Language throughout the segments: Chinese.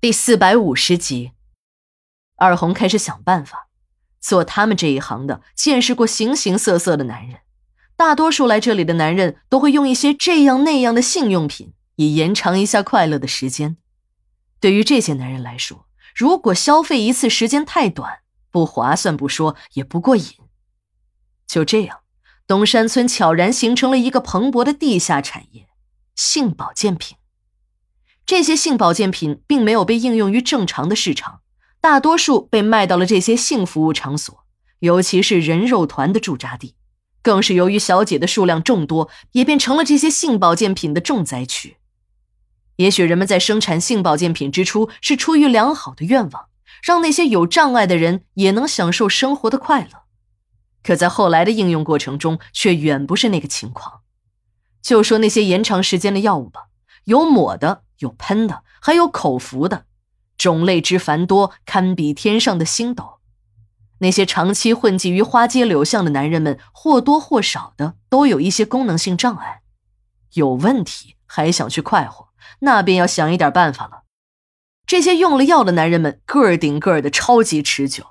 第四百五十集，二红开始想办法。做他们这一行的，见识过形形色色的男人，大多数来这里的男人都会用一些这样那样的性用品，以延长一下快乐的时间。对于这些男人来说，如果消费一次时间太短，不划算不说，也不过瘾。就这样，东山村悄然形成了一个蓬勃的地下产业——性保健品。这些性保健品并没有被应用于正常的市场，大多数被卖到了这些性服务场所，尤其是人肉团的驻扎地，更是由于小姐的数量众多，也变成了这些性保健品的重灾区。也许人们在生产性保健品之初是出于良好的愿望，让那些有障碍的人也能享受生活的快乐，可在后来的应用过程中却远不是那个情况。就说那些延长时间的药物吧，有抹的。有喷的，还有口服的，种类之繁多，堪比天上的星斗。那些长期混迹于花街柳巷的男人们，或多或少的都有一些功能性障碍，有问题还想去快活，那便要想一点办法了。这些用了药的男人们，个儿顶个儿的超级持久，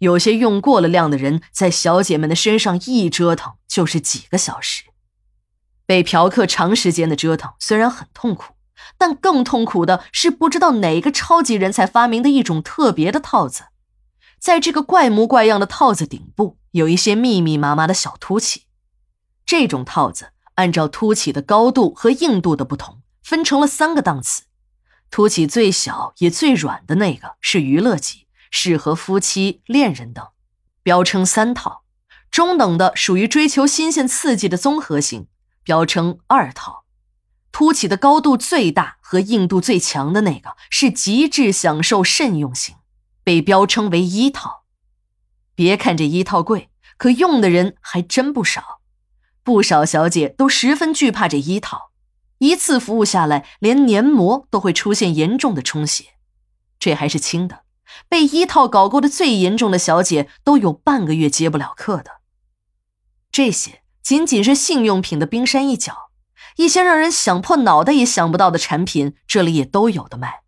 有些用过了量的人，在小姐们的身上一折腾就是几个小时。被嫖客长时间的折腾，虽然很痛苦。但更痛苦的是，不知道哪个超级人才发明的一种特别的套子，在这个怪模怪样的套子顶部有一些密密麻麻的小凸起。这种套子按照凸起的高度和硬度的不同，分成了三个档次。凸起最小也最软的那个是娱乐级，适合夫妻、恋人等，标称三套。中等的属于追求新鲜刺激的综合型，标称二套。凸起的高度最大和硬度最强的那个是极致享受慎用型，被标称为一套。别看这一套贵，可用的人还真不少。不少小姐都十分惧怕这一套，一次服务下来，连黏膜都会出现严重的充血。这还是轻的，被一套搞过的最严重的小姐都有半个月接不了客的。这些仅仅是性用品的冰山一角。一些让人想破脑袋也想不到的产品，这里也都有的卖。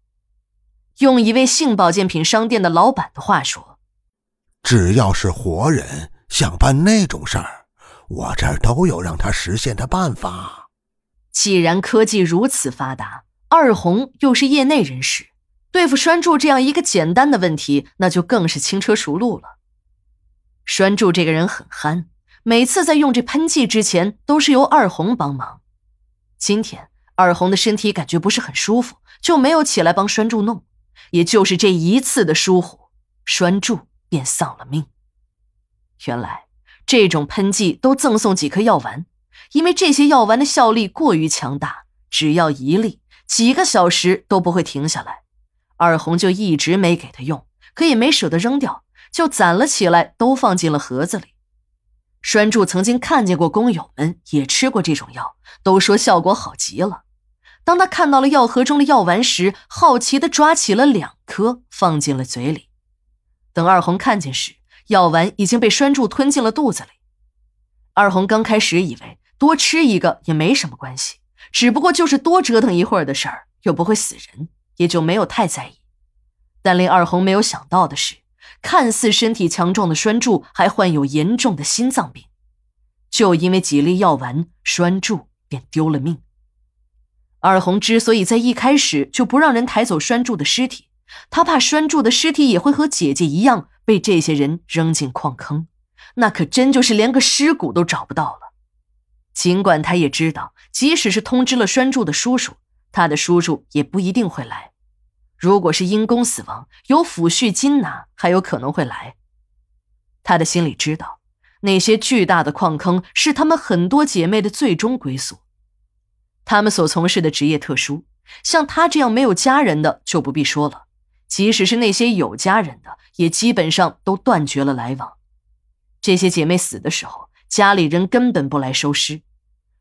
用一位性保健品商店的老板的话说：“只要是活人想办那种事儿，我这儿都有让他实现的办法。”既然科技如此发达，二红又是业内人士，对付栓柱这样一个简单的问题，那就更是轻车熟路了。栓柱这个人很憨，每次在用这喷剂之前，都是由二红帮忙。今天二红的身体感觉不是很舒服，就没有起来帮栓柱弄。也就是这一次的疏忽，栓柱便丧了命。原来这种喷剂都赠送几颗药丸，因为这些药丸的效力过于强大，只要一粒，几个小时都不会停下来。二红就一直没给他用，可也没舍得扔掉，就攒了起来，都放进了盒子里。栓柱曾经看见过工友们也吃过这种药，都说效果好极了。当他看到了药盒中的药丸时，好奇地抓起了两颗放进了嘴里。等二红看见时，药丸已经被栓柱吞进了肚子里。二红刚开始以为多吃一个也没什么关系，只不过就是多折腾一会儿的事儿，又不会死人，也就没有太在意。但令二红没有想到的是。看似身体强壮的栓柱还患有严重的心脏病，就因为几粒药丸，栓柱便丢了命。二红之所以在一开始就不让人抬走栓柱的尸体，他怕栓柱的尸体也会和姐姐一样被这些人扔进矿坑，那可真就是连个尸骨都找不到了。尽管他也知道，即使是通知了栓柱的叔叔，他的叔叔也不一定会来。如果是因公死亡，有抚恤金拿，还有可能会来。他的心里知道，那些巨大的矿坑是他们很多姐妹的最终归宿。他们所从事的职业特殊，像他这样没有家人的就不必说了。即使是那些有家人的，也基本上都断绝了来往。这些姐妹死的时候，家里人根本不来收尸。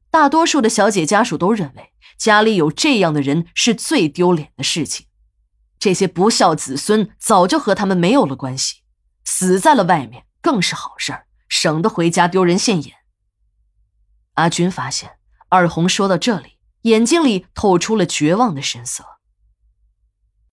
大多数的小姐家属都认为，家里有这样的人是最丢脸的事情。这些不孝子孙早就和他们没有了关系，死在了外面更是好事儿，省得回家丢人现眼。阿军发现二红说到这里，眼睛里透出了绝望的神色。